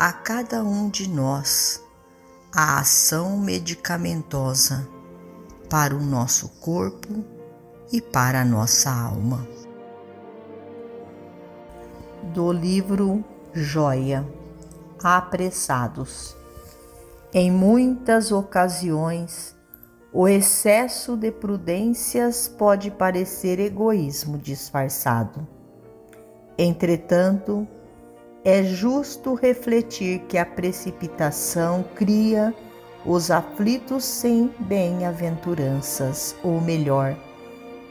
a cada um de nós a ação medicamentosa para o nosso corpo e para a nossa alma. Do livro Joia Apressados. Em muitas ocasiões, o excesso de prudências pode parecer egoísmo disfarçado. Entretanto, é justo refletir que a precipitação cria os aflitos sem bem-aventuranças, ou melhor,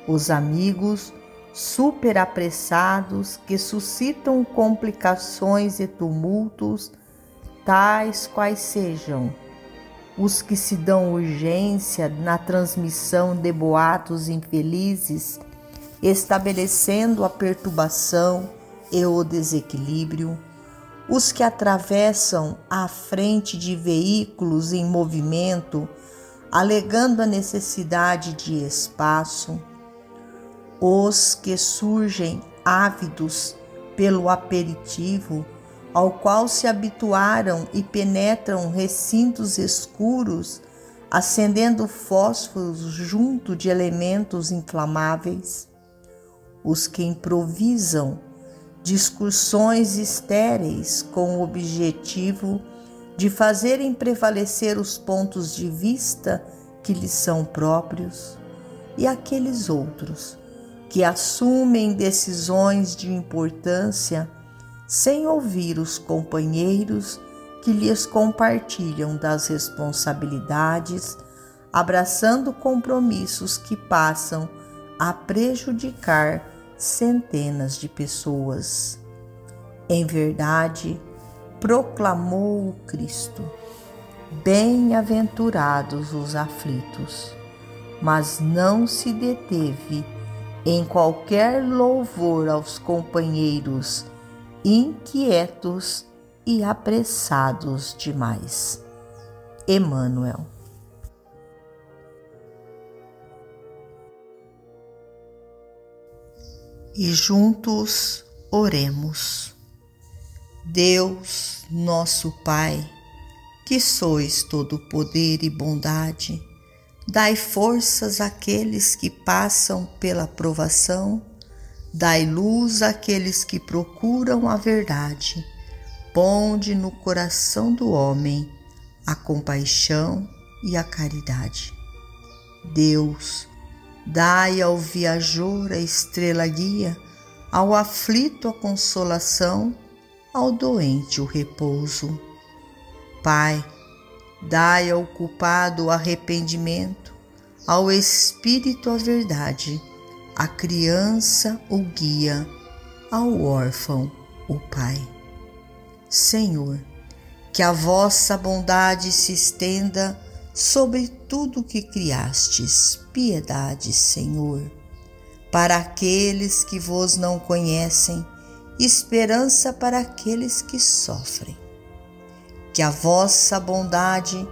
os amigos superapressados que suscitam complicações e tumultos, tais quais sejam os que se dão urgência na transmissão de boatos infelizes, estabelecendo a perturbação e o desequilíbrio, os que atravessam à frente de veículos em movimento, alegando a necessidade de espaço, os que surgem ávidos pelo aperitivo, ao qual se habituaram e penetram recintos escuros, acendendo fósforos junto de elementos inflamáveis, os que improvisam discussões estéreis com o objetivo de fazerem prevalecer os pontos de vista que lhes são próprios, e aqueles outros que assumem decisões de importância sem ouvir os companheiros que lhes compartilham das responsabilidades, abraçando compromissos que passam a prejudicar centenas de pessoas. Em verdade, proclamou o Cristo: Bem-aventurados os aflitos, mas não se deteve em qualquer louvor aos companheiros inquietos e apressados demais. Emmanuel e juntos oremos. Deus, nosso Pai, que sois todo poder e bondade, dai forças àqueles que passam pela provação, dai luz àqueles que procuram a verdade, ponde no coração do homem a compaixão e a caridade. Deus, Dai ao viajor a estrela guia, ao aflito a consolação, ao doente o repouso. Pai, dai ao culpado o arrependimento, ao espírito a verdade, à criança o guia, ao órfão o Pai. Senhor, que a vossa bondade se estenda sobre tudo que criastes, piedade, Senhor. Para aqueles que vos não conhecem, esperança para aqueles que sofrem. Que a vossa bondade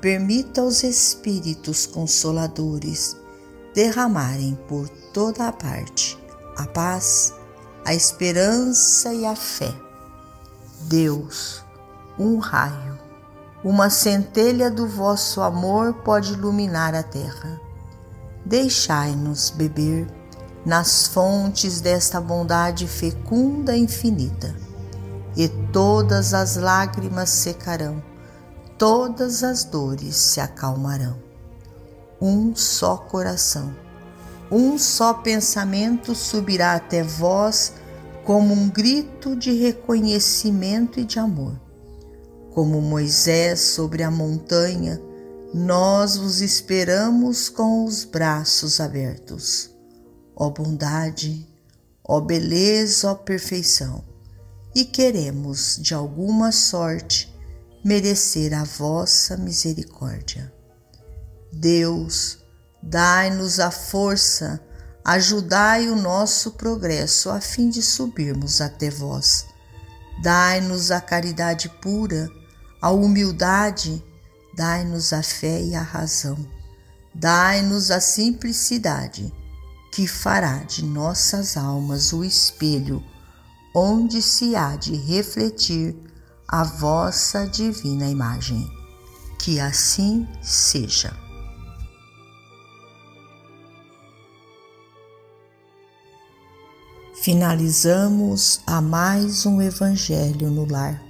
permita aos Espíritos Consoladores derramarem por toda a parte a paz, a esperança e a fé. Deus, um raio uma centelha do vosso amor pode iluminar a terra. Deixai-nos beber nas fontes desta bondade fecunda e infinita, e todas as lágrimas secarão, todas as dores se acalmarão. Um só coração, um só pensamento subirá até vós como um grito de reconhecimento e de amor. Como Moisés sobre a montanha, nós vos esperamos com os braços abertos. Ó bondade, ó beleza, ó perfeição, e queremos, de alguma sorte, merecer a vossa misericórdia. Deus, dai-nos a força, ajudai o nosso progresso a fim de subirmos até vós. Dai-nos a caridade pura, a humildade, dai-nos a fé e a razão. Dai-nos a simplicidade, que fará de nossas almas o espelho onde se há de refletir a vossa divina imagem. Que assim seja. Finalizamos a mais um Evangelho no Lar.